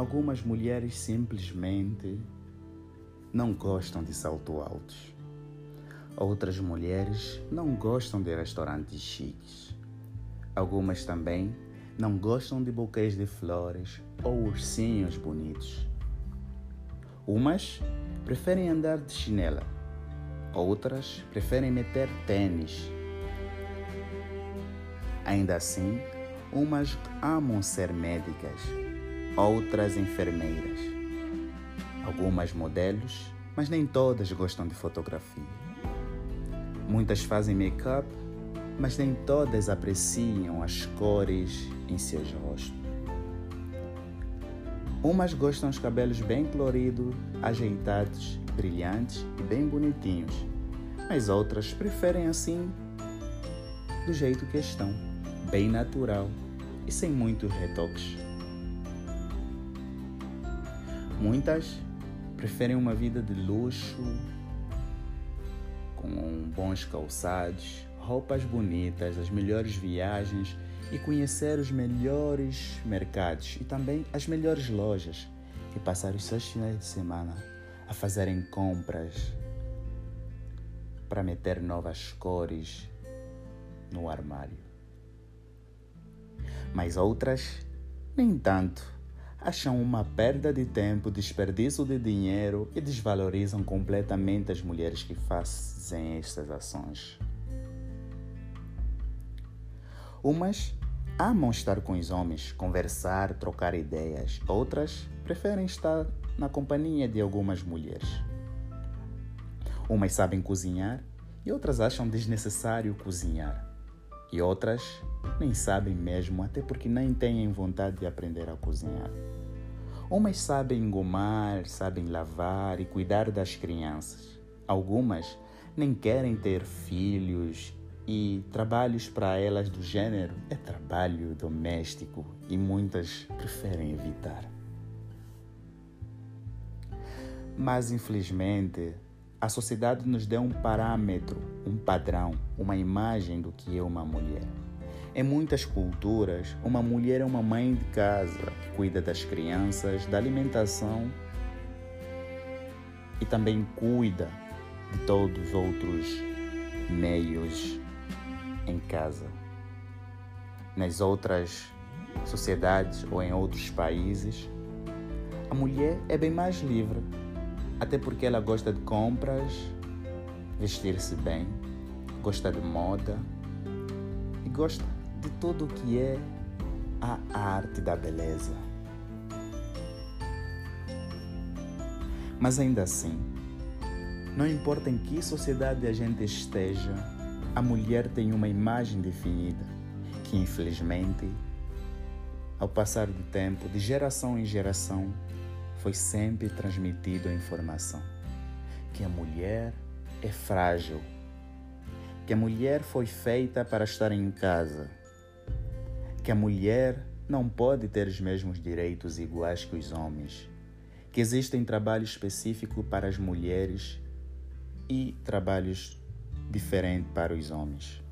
algumas mulheres simplesmente não gostam de salto altos. Outras mulheres não gostam de restaurantes chiques. Algumas também não gostam de buquês de flores ou ursinhos bonitos. Umas preferem andar de chinela, outras preferem meter tênis. Ainda assim, umas amam ser médicas, outras enfermeiras. Algumas modelos, mas nem todas gostam de fotografia. Muitas fazem make-up, mas nem todas apreciam as cores em seus rostos. Umas gostam dos cabelos bem coloridos, ajeitados, brilhantes e bem bonitinhos, mas outras preferem assim, do jeito que estão, bem natural e sem muitos retoques. Muitas preferem uma vida de luxo, com bons calçados, roupas bonitas, as melhores viagens e conhecer os melhores mercados e também as melhores lojas e passar os seus finais de semana a fazerem compras para meter novas cores no armário. Mas outras, nem tanto, acham uma perda de tempo, desperdício de dinheiro e desvalorizam completamente as mulheres que fazem estas ações. Umas amam estar com os homens, conversar, trocar ideias. Outras preferem estar na companhia de algumas mulheres. Umas sabem cozinhar e outras acham desnecessário cozinhar. E outras nem sabem mesmo, até porque nem têm vontade de aprender a cozinhar. Umas sabem engomar, sabem lavar e cuidar das crianças. Algumas nem querem ter filhos e trabalhos para elas do gênero é trabalho doméstico e muitas preferem evitar. Mas infelizmente, a sociedade nos deu um parâmetro, um padrão, uma imagem do que é uma mulher. Em muitas culturas, uma mulher é uma mãe de casa que cuida das crianças, da alimentação e também cuida de todos os outros meios em casa. Nas outras sociedades ou em outros países, a mulher é bem mais livre, até porque ela gosta de compras, vestir-se bem, gosta de moda e gosta de tudo o que é a arte da beleza. Mas ainda assim, não importa em que sociedade a gente esteja, a mulher tem uma imagem definida que, infelizmente, ao passar do tempo, de geração em geração, foi sempre transmitido a informação que a mulher é frágil, que a mulher foi feita para estar em casa, que a mulher não pode ter os mesmos direitos iguais que os homens, que existem trabalhos específicos para as mulheres e trabalhos diferente para os homens.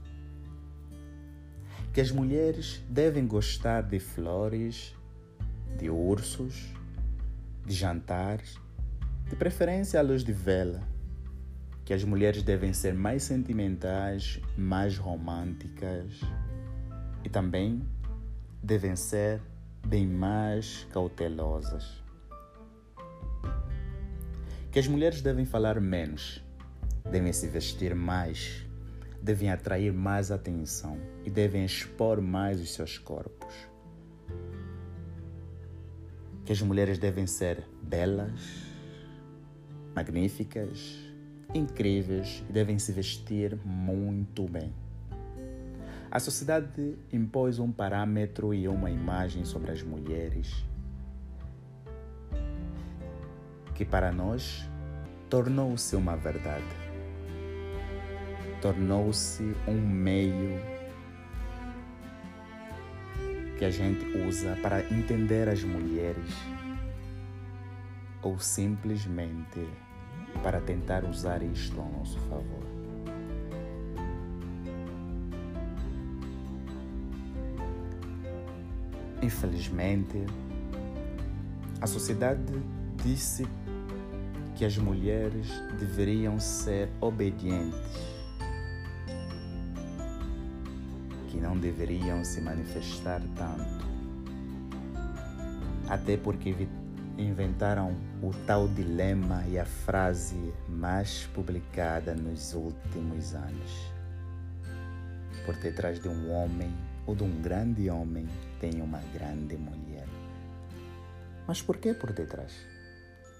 Que as mulheres devem gostar de flores, de ursos, de jantares, de preferência à luz de vela. Que as mulheres devem ser mais sentimentais, mais românticas e também devem ser bem mais cautelosas. Que as mulheres devem falar menos devem se vestir mais, devem atrair mais atenção e devem expor mais os seus corpos. Que as mulheres devem ser belas, magníficas, incríveis e devem se vestir muito bem. A sociedade impôs um parâmetro e uma imagem sobre as mulheres que para nós tornou-se uma verdade tornou-se um meio que a gente usa para entender as mulheres ou simplesmente para tentar usar isto ao nosso favor. Infelizmente, a sociedade disse que as mulheres deveriam ser obedientes, que não deveriam se manifestar tanto. Até porque inventaram o tal dilema e a frase mais publicada nos últimos anos. Por detrás de um homem ou de um grande homem tem uma grande mulher. Mas por que por detrás?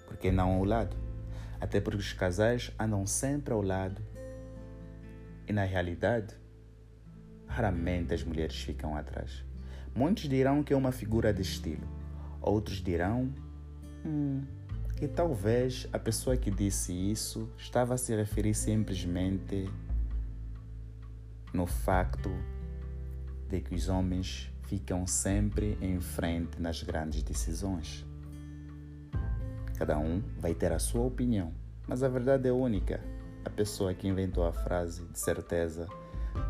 Por que não ao lado? Até porque os casais andam sempre ao lado e na realidade raramente as mulheres ficam atrás. Muitos dirão que é uma figura de estilo, outros dirão Hum, e talvez a pessoa que disse isso estava a se referir simplesmente no facto de que os homens ficam sempre em frente nas grandes decisões. Cada um vai ter a sua opinião, mas a verdade é única. A pessoa que inventou a frase, de certeza,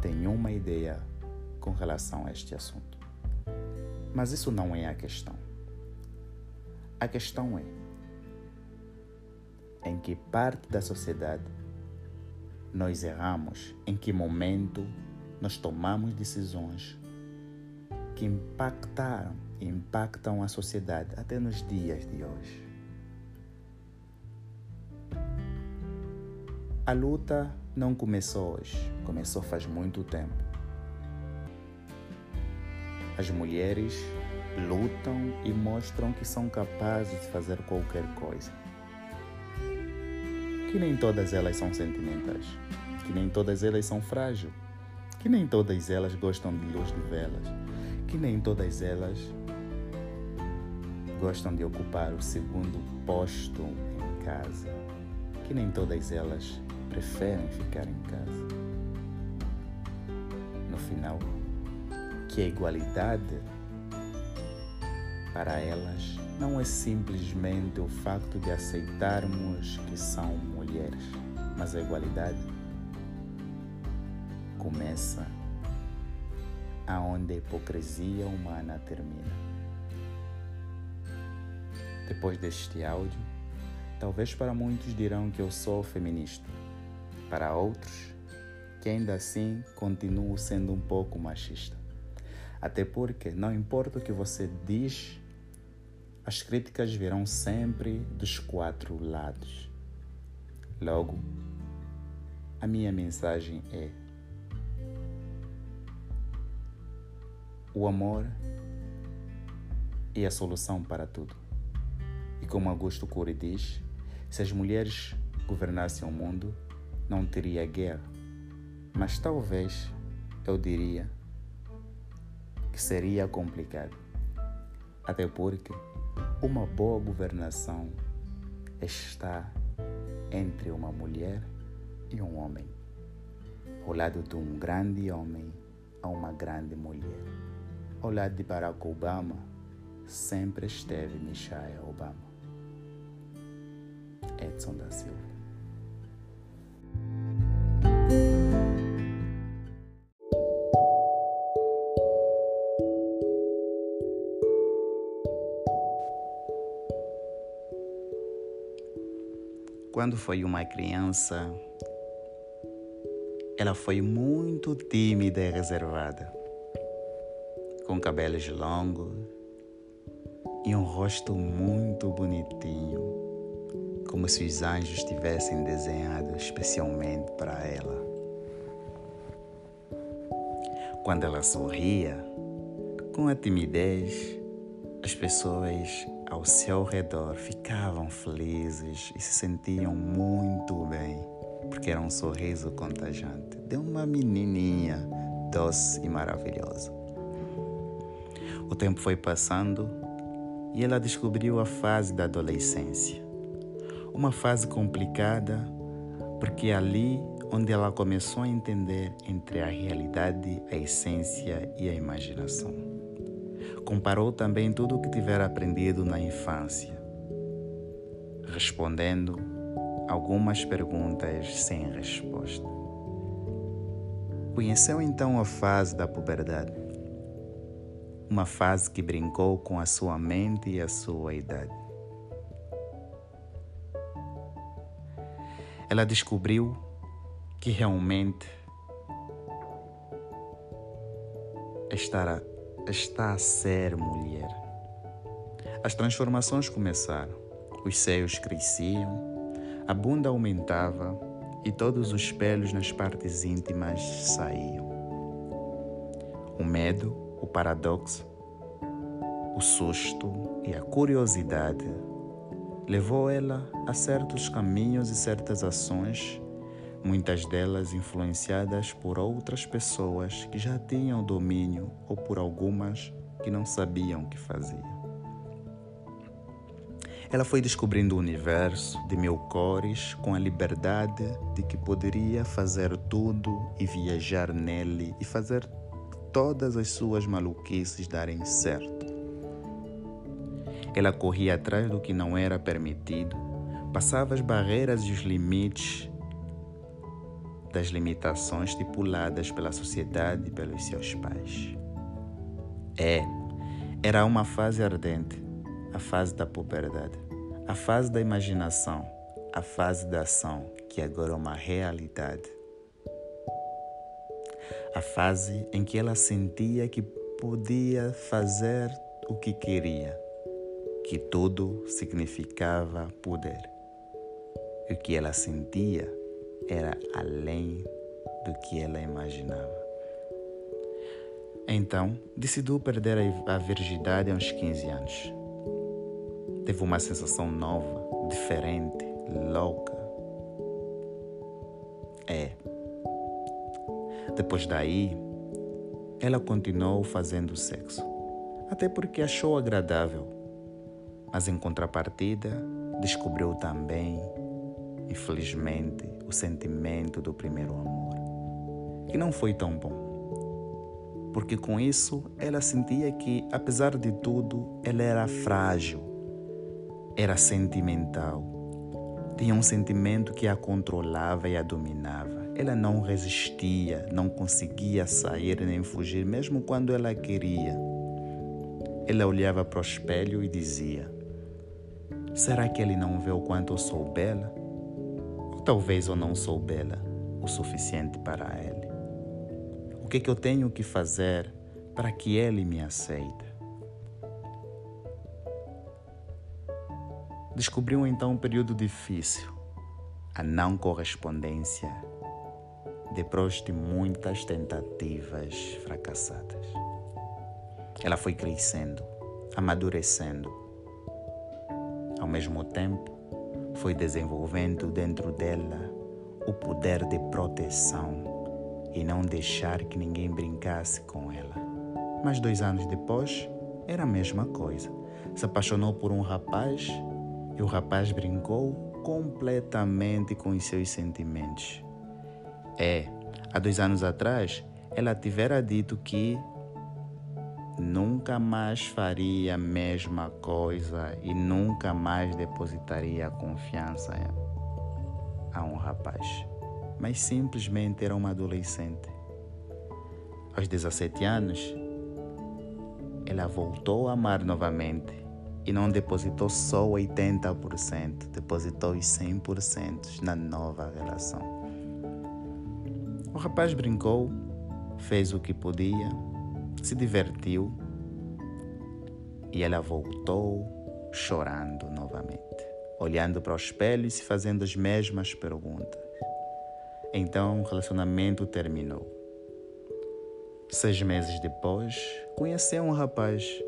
tem uma ideia com relação a este assunto. Mas isso não é a questão. A questão é: em que parte da sociedade nós erramos? Em que momento nós tomamos decisões que impactaram e impactam a sociedade até nos dias de hoje? A luta não começou hoje, começou faz muito tempo. As mulheres lutam e mostram que são capazes de fazer qualquer coisa. Que nem todas elas são sentimentais, que nem todas elas são frágeis, que nem todas elas gostam de luz de velas, que nem todas elas gostam de ocupar o segundo posto em casa, que nem todas elas preferem ficar em casa. No final, que a igualdade para elas não é simplesmente o facto de aceitarmos que são mulheres, mas a igualdade começa aonde a hipocrisia humana termina. Depois deste áudio, talvez para muitos dirão que eu sou feminista, para outros, que ainda assim continuo sendo um pouco machista. Até porque não importa o que você diz, as críticas virão sempre dos quatro lados. Logo, a minha mensagem é: o amor é a solução para tudo. E como Augusto Cury diz, se as mulheres governassem o mundo, não teria guerra. Mas talvez eu diria que seria complicado. Até porque uma boa governação está entre uma mulher e um homem, ao lado de um grande homem a uma grande mulher. Ao lado de Barack Obama sempre esteve Michelle Obama. Edson da Silva. Quando foi uma criança, ela foi muito tímida e reservada, com cabelos longos e um rosto muito bonitinho, como se os anjos tivessem desenhado especialmente para ela. Quando ela sorria, com a timidez, as pessoas ao seu redor ficavam felizes e se sentiam muito bem, porque era um sorriso contagiante de uma menininha doce e maravilhosa. O tempo foi passando e ela descobriu a fase da adolescência. Uma fase complicada, porque é ali onde ela começou a entender entre a realidade, a essência e a imaginação comparou também tudo o que tivera aprendido na infância, respondendo algumas perguntas sem resposta. Conheceu então a fase da puberdade, uma fase que brincou com a sua mente e a sua idade. Ela descobriu que realmente estará está a ser mulher. As transformações começaram. Os seios cresciam, a bunda aumentava e todos os pelos nas partes íntimas saíam. O medo, o paradoxo, o susto e a curiosidade levou ela a certos caminhos e certas ações, muitas delas influenciadas por outras pessoas que já tinham domínio ou por algumas que não sabiam o que faziam. Ela foi descobrindo o universo de mil cores com a liberdade de que poderia fazer tudo e viajar nele e fazer todas as suas maluquices darem certo. Ela corria atrás do que não era permitido, passava as barreiras e os limites das limitações estipuladas pela sociedade e pelos seus pais. É, era uma fase ardente a fase da puberdade, a fase da imaginação, a fase da ação, que agora é uma realidade. A fase em que ela sentia que podia fazer o que queria, que tudo significava poder. O que ela sentia era além do que ela imaginava. Então, decidiu perder a virgindade aos 15 anos teve uma sensação nova, diferente, louca. É. Depois daí, ela continuou fazendo sexo, até porque achou agradável, mas em contrapartida, descobriu também, infelizmente, o sentimento do primeiro amor, que não foi tão bom. Porque com isso ela sentia que, apesar de tudo, ela era frágil era sentimental. Tinha um sentimento que a controlava e a dominava. Ela não resistia, não conseguia sair nem fugir, mesmo quando ela queria. Ela olhava para o espelho e dizia: Será que ele não vê o quanto eu sou bela? Talvez eu não sou bela o suficiente para ele? O que, é que eu tenho que fazer para que ele me aceite? Descobriu então um período difícil, a não correspondência, depois de muitas tentativas fracassadas. Ela foi crescendo, amadurecendo. Ao mesmo tempo, foi desenvolvendo dentro dela o poder de proteção e não deixar que ninguém brincasse com ela. Mas dois anos depois, era a mesma coisa. Se apaixonou por um rapaz e o rapaz brincou completamente com os seus sentimentos. É, há dois anos atrás, ela tivera dito que nunca mais faria a mesma coisa e nunca mais depositaria confiança a um rapaz. Mas simplesmente era uma adolescente. Aos 17 anos, ela voltou a amar novamente e não depositou só 80%, depositou os 100% na nova relação. O rapaz brincou, fez o que podia, se divertiu e ela voltou chorando novamente, olhando para o espelho e se fazendo as mesmas perguntas. Então o relacionamento terminou. Seis meses depois, conheceu um rapaz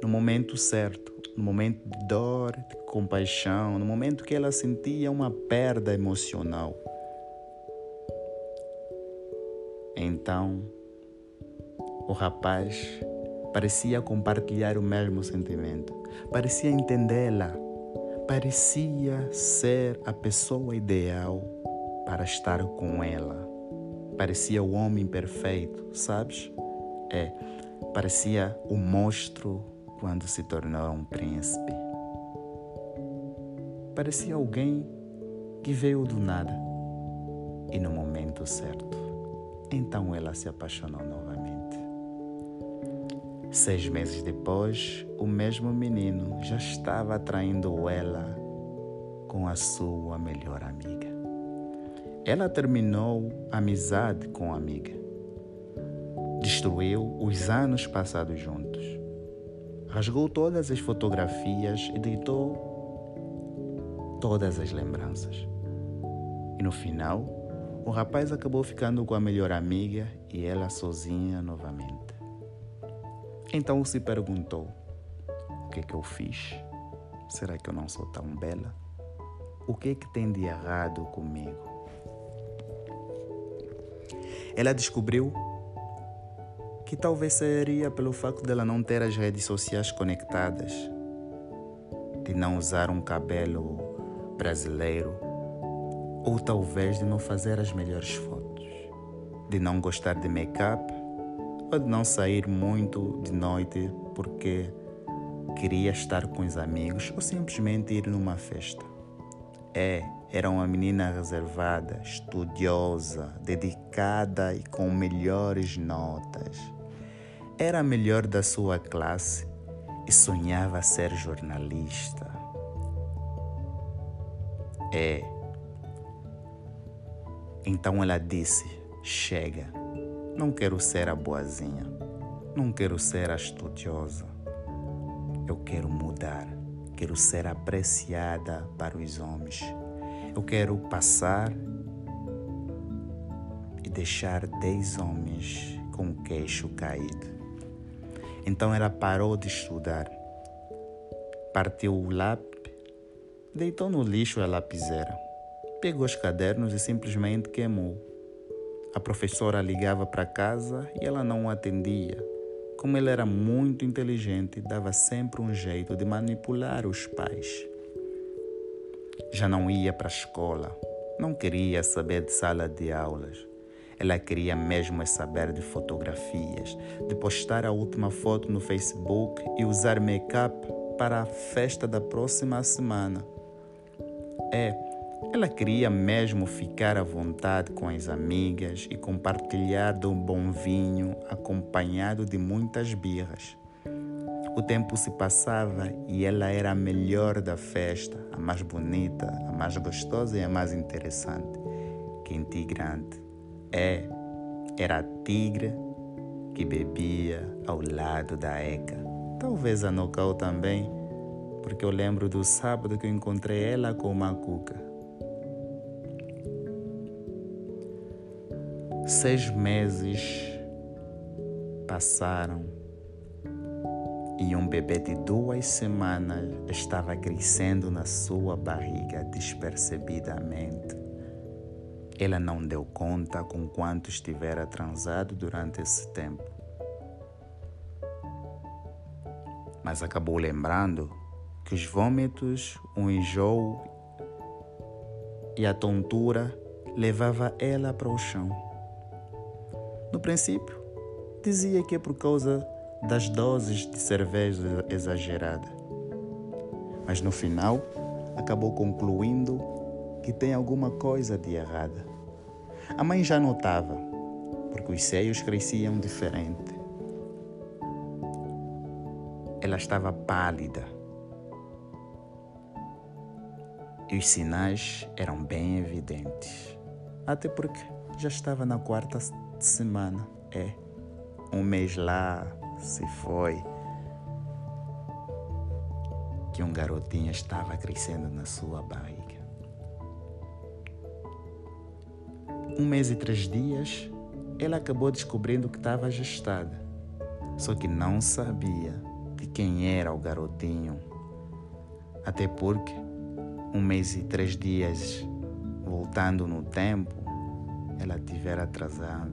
no momento certo, no momento de dor, de compaixão, no momento que ela sentia uma perda emocional. Então, o rapaz parecia compartilhar o mesmo sentimento, parecia entendê-la, parecia ser a pessoa ideal para estar com ela. Parecia o homem perfeito, sabes? É, parecia o monstro quando se tornou um príncipe. Parecia alguém que veio do nada e no momento certo. Então ela se apaixonou novamente. Seis meses depois, o mesmo menino já estava atraindo ela com a sua melhor amiga. ela terminou a amizade com a amiga. Destruiu os anos passados juntos. Rasgou todas as fotografias e deitou todas as lembranças. E no final, o rapaz acabou ficando com a melhor amiga e ela sozinha novamente. Então se perguntou: o que é que eu fiz? Será que eu não sou tão bela? O que é que tem de errado comigo? Ela descobriu que talvez seria pelo facto dela não ter as redes sociais conectadas, de não usar um cabelo brasileiro, ou talvez de não fazer as melhores fotos, de não gostar de make-up ou de não sair muito de noite porque queria estar com os amigos ou simplesmente ir numa festa. É, era uma menina reservada, estudiosa, dedicada e com melhores notas. Era a melhor da sua classe e sonhava ser jornalista. É. Então ela disse: Chega, não quero ser a boazinha, não quero ser a estudiosa. Eu quero mudar, quero ser apreciada para os homens eu quero passar e deixar dez homens com o queixo caído. Então ela parou de estudar, partiu o lápis, deitou no lixo a lapiseira, pegou os cadernos e simplesmente queimou. A professora ligava para casa e ela não atendia. Como ele era muito inteligente, dava sempre um jeito de manipular os pais. Já não ia para a escola, não queria saber de sala de aulas. Ela queria mesmo é saber de fotografias, de postar a última foto no Facebook e usar make-up para a festa da próxima semana. É, ela queria mesmo ficar à vontade com as amigas e compartilhar de um bom vinho acompanhado de muitas birras. O tempo se passava e ela era a melhor da festa, a mais bonita, a mais gostosa e a mais interessante. Quente grande. É, era a tigre que bebia ao lado da Eka. Talvez a Nocau também, porque eu lembro do sábado que eu encontrei ela com uma cuca. Seis meses passaram e um bebê de duas semanas estava crescendo na sua barriga despercebidamente. Ela não deu conta com quanto estivera transado durante esse tempo. Mas acabou lembrando que os vômitos, o enjoo e a tontura levava ela para o chão. No princípio, dizia que é por causa das doses de cerveja exagerada. Mas no final, acabou concluindo que tem alguma coisa de errada. A mãe já notava, porque os seios cresciam diferente. Ela estava pálida. E os sinais eram bem evidentes. Até porque já estava na quarta semana. É, um mês lá, se foi que um garotinho estava crescendo na sua barriga. Um mês e três dias, ela acabou descobrindo que estava gestada, só que não sabia de quem era o garotinho. Até porque, um mês e três dias voltando no tempo, ela tivera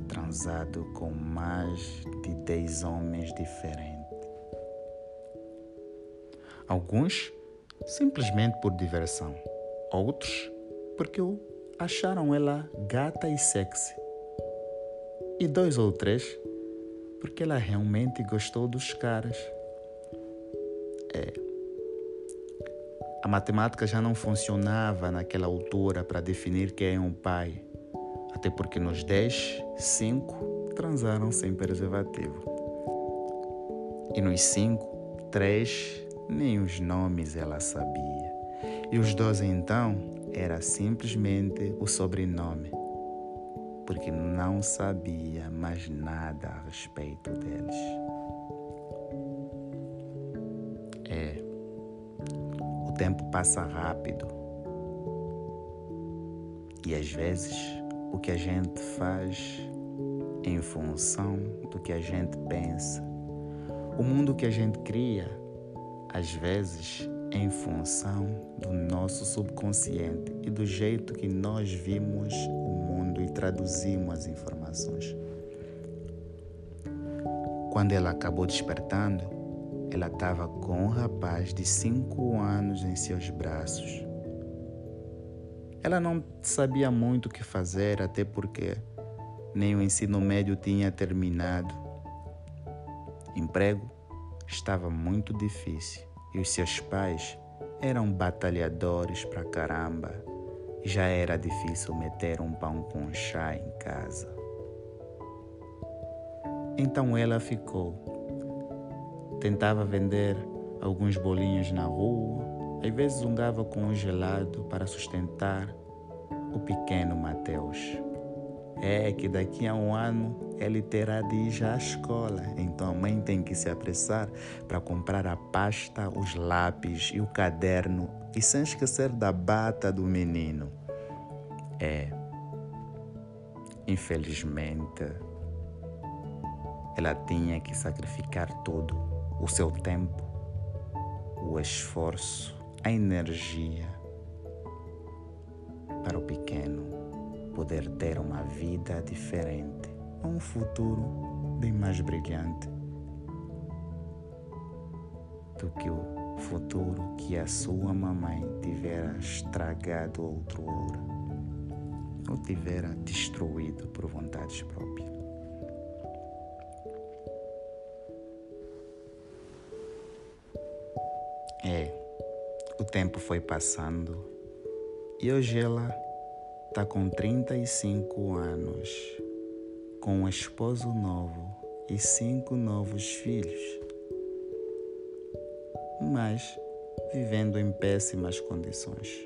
transado com mais de dez homens diferentes. Alguns simplesmente por diversão, outros porque acharam ela gata e sexy, e dois ou três porque ela realmente gostou dos caras. É. A matemática já não funcionava naquela altura para definir quem é um pai até porque nos 10, 5 transaram sem preservativo. E nos 5, 3 nem os nomes ela sabia. E os 12 então era simplesmente o sobrenome. porque não sabia mais nada a respeito deles. É, o tempo passa rápido e às vezes o que a gente faz em função do que a gente pensa, o mundo que a gente cria, às vezes em função do nosso subconsciente e do jeito que nós vimos o mundo e traduzimos as informações. Quando ela acabou despertando, ela estava com um rapaz de cinco anos em seus braços. Ela não sabia muito o que fazer, até porque nem o ensino médio tinha terminado. Emprego estava muito difícil e os seus pais eram batalhadores pra caramba. Já era difícil meter um pão com chá em casa. Então ela ficou. Tentava vender alguns bolinhos na rua, às vezes zungava com um gelado para sustentar o pequeno Mateus é que daqui a um ano ele terá de ir já à escola. Então a mãe tem que se apressar para comprar a pasta, os lápis e o caderno e sem esquecer da bata do menino. É. Infelizmente, ela tinha que sacrificar todo o seu tempo, o esforço, a energia para o pequeno poder ter uma vida diferente, um futuro bem mais brilhante do que o futuro que a sua mamãe tivera estragado outro hora ou tivera destruído por vontades próprias. Tempo foi passando e hoje ela está com 35 anos, com um esposo novo e cinco novos filhos, mas vivendo em péssimas condições.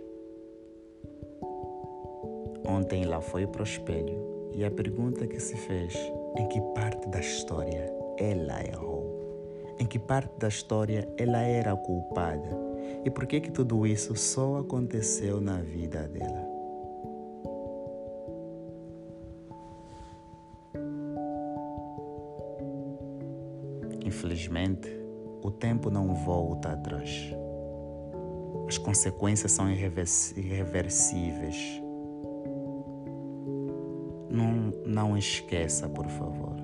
Ontem ela foi para o espelho e a pergunta que se fez: em que parte da história ela errou? Em que parte da história ela era culpada? E por que que tudo isso só aconteceu na vida dela? Infelizmente, o tempo não volta atrás. As consequências são irreversíveis. Não, não esqueça, por favor.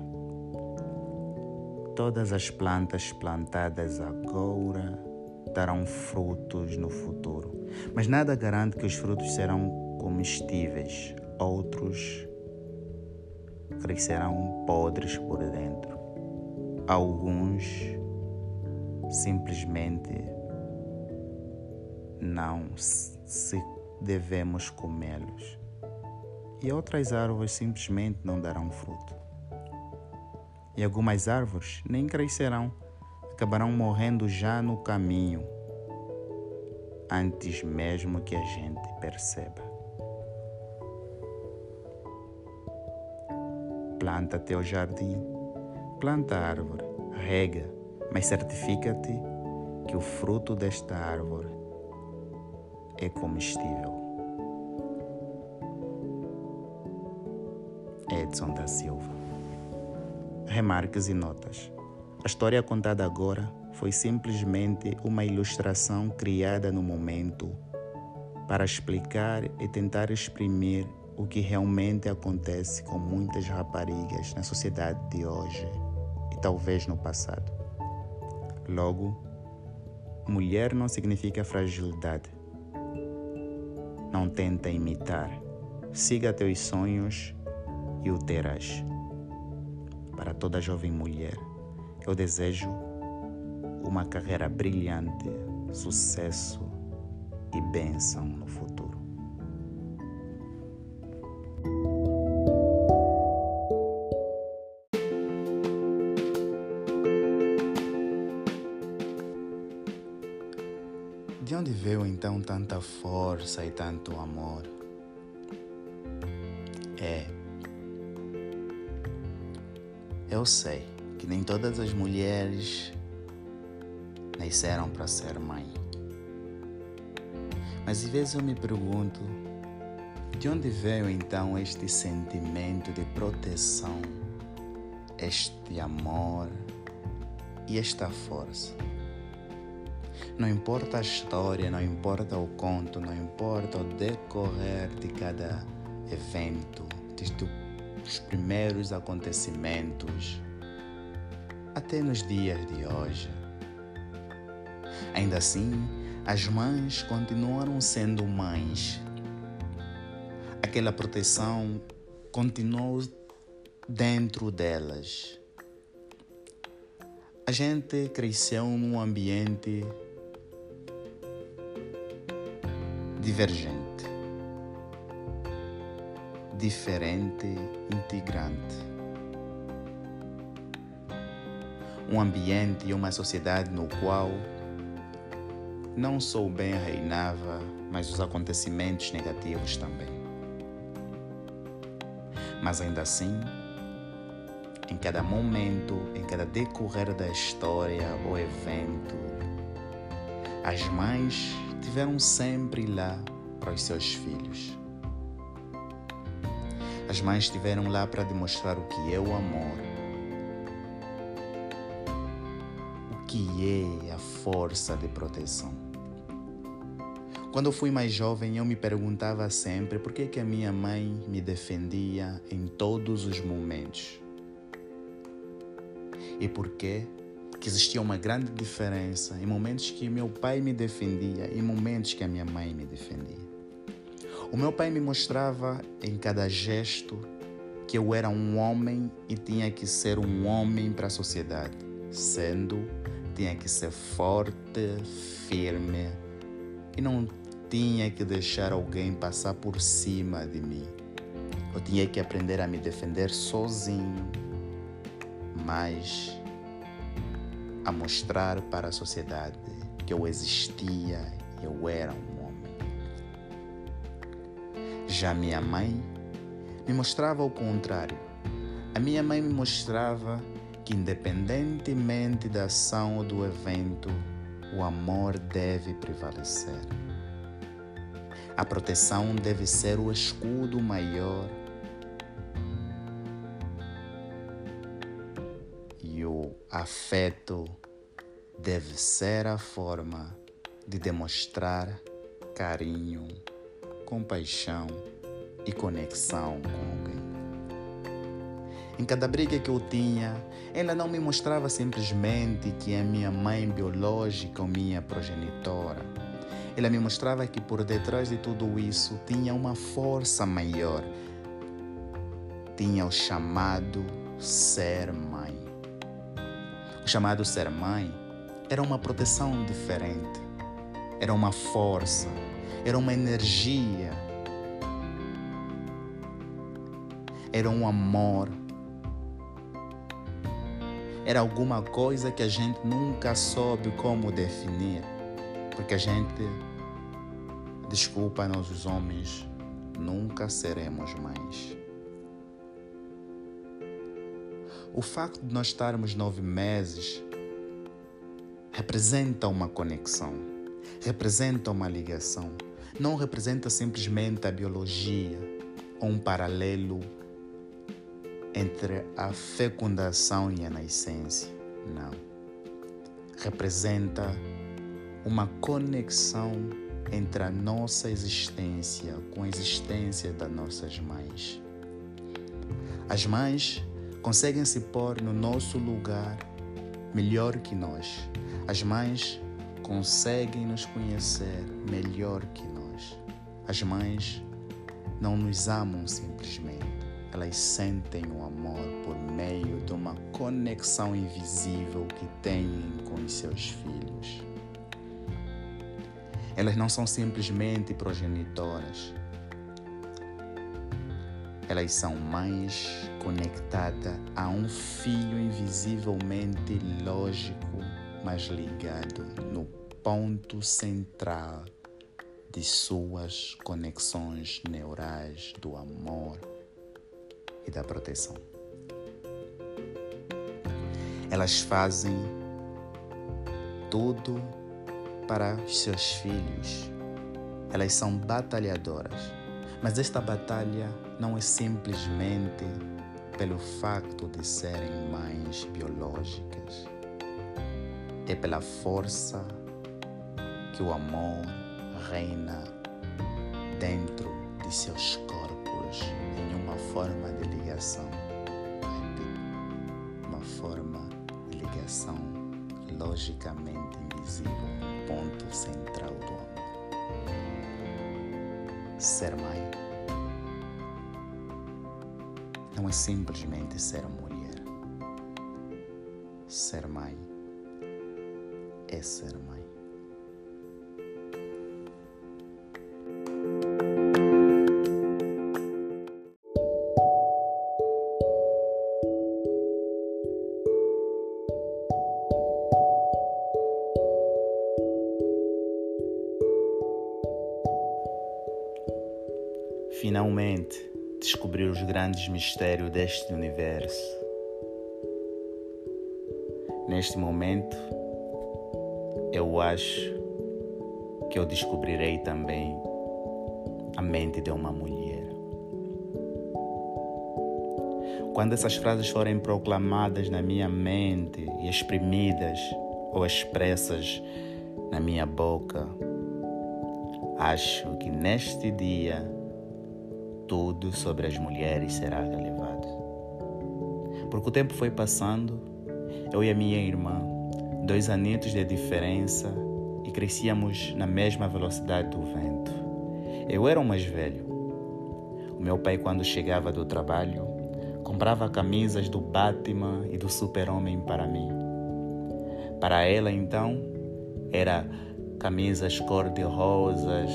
Todas as plantas plantadas agora darão frutos no futuro, mas nada garante que os frutos serão comestíveis. Outros crescerão podres por dentro. Alguns simplesmente não se devemos comê-los. E outras árvores simplesmente não darão fruto. E algumas árvores nem crescerão, acabarão morrendo já no caminho, antes mesmo que a gente perceba. Planta teu jardim Planta a árvore, rega, mas certifica-te que o fruto desta árvore é comestível. Edson da Silva. Remarques e notas. A história contada agora foi simplesmente uma ilustração criada no momento para explicar e tentar exprimir o que realmente acontece com muitas raparigas na sociedade de hoje talvez no passado. Logo, mulher não significa fragilidade. Não tenta imitar. Siga teus sonhos e o terás. Para toda jovem mulher, eu desejo uma carreira brilhante, sucesso e bênção no futuro. De onde veio então tanta força e tanto amor? É, Eu sei que nem todas as mulheres nasceram para ser mãe. Mas às vezes eu me pergunto de onde veio então este sentimento de proteção, este amor e esta força? Não importa a história, não importa o conto, não importa o decorrer de cada evento, desde os primeiros acontecimentos até nos dias de hoje. Ainda assim, as mães continuaram sendo mães. Aquela proteção continuou dentro delas. A gente cresceu num ambiente divergente, diferente, integrante. Um ambiente e uma sociedade no qual não só o bem reinava, mas os acontecimentos negativos também. Mas ainda assim, em cada momento, em cada decorrer da história ou evento, as mães estiveram sempre lá para os seus filhos. As mães estiveram lá para demonstrar o que é o amor, que é a força de proteção. Quando eu fui mais jovem, eu me perguntava sempre por que, que a minha mãe me defendia em todos os momentos. E por que que existia uma grande diferença em momentos que meu pai me defendia e momentos que a minha mãe me defendia. O meu pai me mostrava em cada gesto que eu era um homem e tinha que ser um homem para a sociedade, sendo tinha que ser forte, firme e não tinha que deixar alguém passar por cima de mim. Eu tinha que aprender a me defender sozinho, mas a mostrar para a sociedade que eu existia, eu era um homem. Já minha mãe me mostrava o contrário. A minha mãe me mostrava que, independentemente da ação ou do evento, o amor deve prevalecer. A proteção deve ser o escudo maior Afeto deve ser a forma de demonstrar carinho, compaixão e conexão com alguém. Em cada briga que eu tinha, ela não me mostrava simplesmente que é minha mãe biológica ou minha progenitora. Ela me mostrava que por detrás de tudo isso tinha uma força maior. Tinha o chamado ser mãe. O chamado ser mãe era uma proteção diferente, era uma força, era uma energia, era um amor, era alguma coisa que a gente nunca soube como definir, porque a gente, desculpa nós os homens, nunca seremos mães. O facto de nós estarmos nove meses representa uma conexão, representa uma ligação. Não representa simplesmente a biologia ou um paralelo entre a fecundação e a nascença. Não. Representa uma conexão entre a nossa existência com a existência das nossas mães. As mães conseguem se pôr no nosso lugar melhor que nós. As mães conseguem nos conhecer melhor que nós. As mães não nos amam simplesmente, elas sentem o amor por meio de uma conexão invisível que têm com os seus filhos. Elas não são simplesmente progenitoras, elas são mães conectadas a um fio invisivelmente lógico, mas ligado no ponto central de suas conexões neurais do amor e da proteção. Elas fazem tudo para os seus filhos. Elas são batalhadoras. Mas esta batalha não é simplesmente pelo facto de serem mães biológicas. É pela força que o amor reina dentro de seus corpos em uma forma de Uma forma de ligação logicamente invisível, ponto central do amor. Ser mãe não é simplesmente ser mulher. Ser mãe é ser mãe. Grandes mistérios deste universo. Neste momento, eu acho que eu descobrirei também a mente de uma mulher. Quando essas frases forem proclamadas na minha mente e exprimidas ou expressas na minha boca, acho que neste dia tudo sobre as mulheres será relevado. Porque o tempo foi passando, eu e a minha irmã, dois anitos de diferença, e crescíamos na mesma velocidade do vento. Eu era o mais velho. O meu pai, quando chegava do trabalho, comprava camisas do Batman e do Super-Homem para mim. Para ela, então, era camisas cor-de-rosas,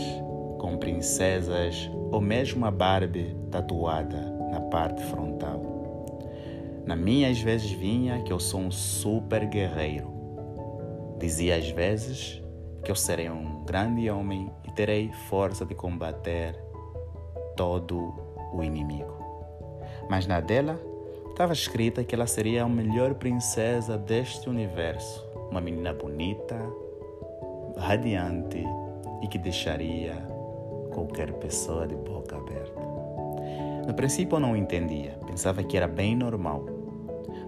com princesas ou mesmo a Barbie tatuada na parte frontal. Na minha às vezes vinha que eu sou um super guerreiro. Dizia às vezes que eu serei um grande homem e terei força de combater todo o inimigo. Mas na dela estava escrita que ela seria a melhor princesa deste universo, uma menina bonita, radiante e que deixaria qualquer pessoa de boca aberta. No princípio eu não entendia, pensava que era bem normal.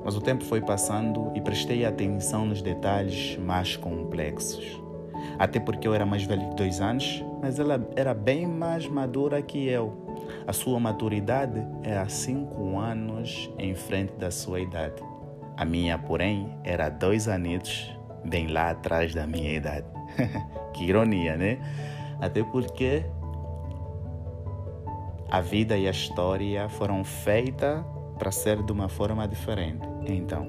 Mas o tempo foi passando e prestei atenção nos detalhes mais complexos. Até porque eu era mais velho de dois anos, mas ela era bem mais madura que eu. A sua maturidade era cinco anos em frente da sua idade. A minha, porém, era dois anos bem lá atrás da minha idade. que ironia, né? Até porque a vida e a história foram feitas para ser de uma forma diferente. Então,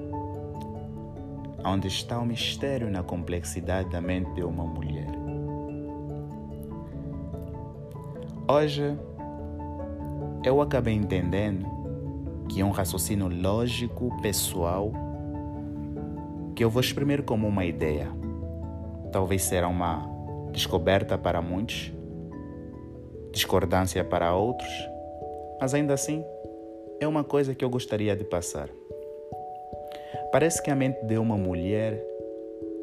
onde está o mistério na complexidade da mente de uma mulher? Hoje, eu acabei entendendo que é um raciocínio lógico, pessoal, que eu vou exprimir como uma ideia. Talvez será uma descoberta para muitos, discordância para outros, mas ainda assim é uma coisa que eu gostaria de passar. Parece que a mente de uma mulher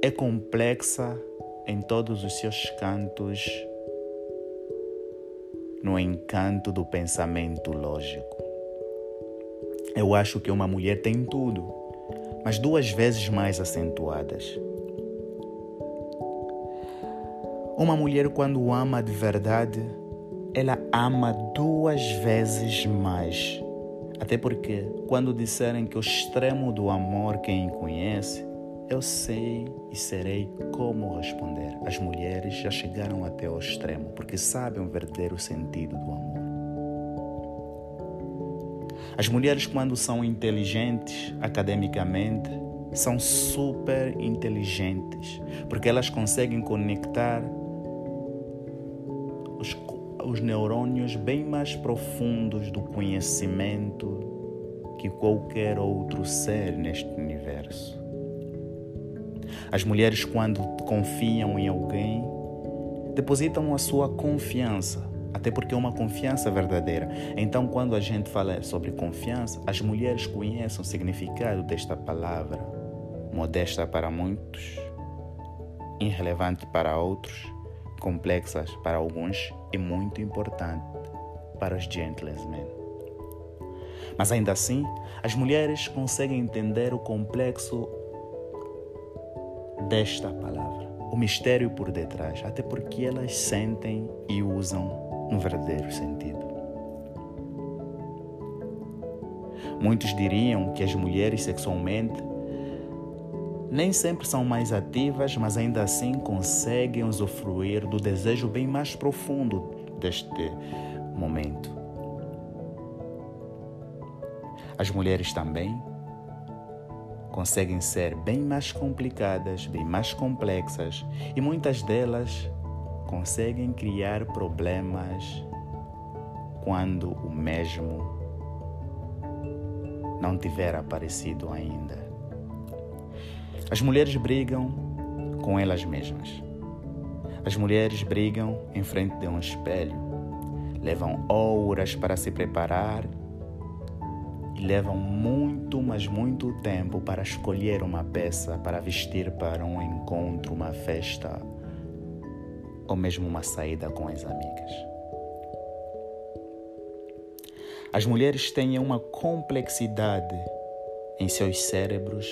é complexa em todos os seus cantos, no encanto do pensamento lógico. Eu acho que uma mulher tem tudo, mas duas vezes mais acentuadas. Uma mulher, quando ama de verdade, ela ama duas vezes mais. Até porque, quando disserem que o extremo do amor quem conhece, eu sei e serei como responder. As mulheres já chegaram até o extremo porque sabem o verdadeiro sentido do amor. As mulheres, quando são inteligentes academicamente, são super inteligentes porque elas conseguem conectar os os neurônios bem mais profundos do conhecimento que qualquer outro ser neste universo. As mulheres, quando confiam em alguém, depositam a sua confiança, até porque é uma confiança verdadeira. Então, quando a gente fala sobre confiança, as mulheres conhecem o significado desta palavra modesta para muitos, irrelevante para outros, complexas para alguns e muito importante para os gentlemen. Mas ainda assim, as mulheres conseguem entender o complexo desta palavra, o mistério por detrás, até porque elas sentem e usam no verdadeiro sentido. Muitos diriam que as mulheres sexualmente nem sempre são mais ativas, mas ainda assim conseguem usufruir do desejo bem mais profundo deste momento. As mulheres também conseguem ser bem mais complicadas, bem mais complexas e muitas delas conseguem criar problemas quando o mesmo não tiver aparecido ainda. As mulheres brigam com elas mesmas. As mulheres brigam em frente de um espelho. Levam horas para se preparar e levam muito, mas muito tempo para escolher uma peça para vestir para um encontro, uma festa ou mesmo uma saída com as amigas. As mulheres têm uma complexidade em seus cérebros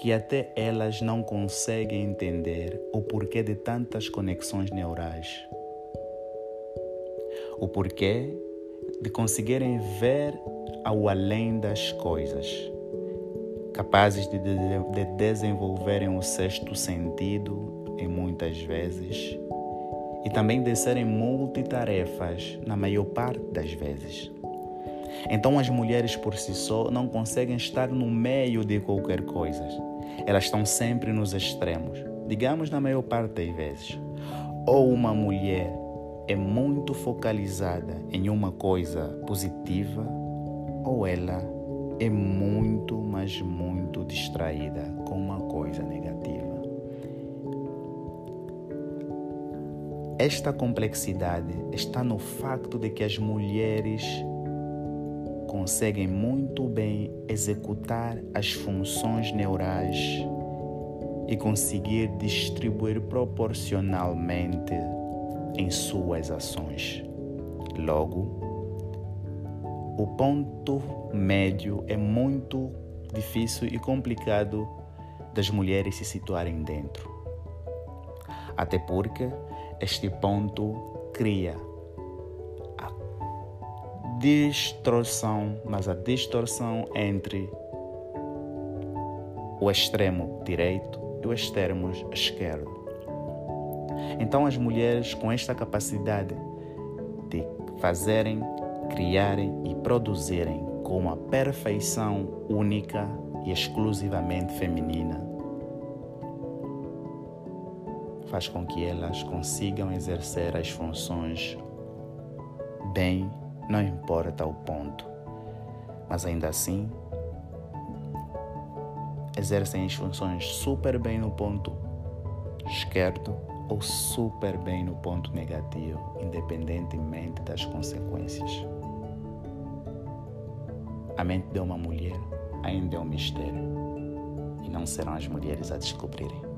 que até elas não conseguem entender o porquê de tantas conexões neurais. O porquê de conseguirem ver ao além das coisas, capazes de, de, de desenvolverem o sexto sentido em muitas vezes e também de serem multitarefas na maior parte das vezes. Então as mulheres por si só não conseguem estar no meio de qualquer coisa. Elas estão sempre nos extremos, digamos na maior parte das vezes. Ou uma mulher é muito focalizada em uma coisa positiva, ou ela é muito, mas muito distraída com uma coisa negativa. Esta complexidade está no facto de que as mulheres conseguem muito bem executar as funções neurais e conseguir distribuir proporcionalmente em suas ações. Logo, o ponto médio é muito difícil e complicado das mulheres se situarem dentro. Até porque este ponto cria distorção, mas a distorção entre o extremo direito e o extremo esquerdo. Então, as mulheres com esta capacidade de fazerem, criarem e produzirem com uma perfeição única e exclusivamente feminina, faz com que elas consigam exercer as funções bem não importa o ponto, mas ainda assim exercem as funções super bem no ponto esquerdo ou super bem no ponto negativo, independentemente das consequências. A mente de uma mulher ainda é um mistério e não serão as mulheres a descobrirem.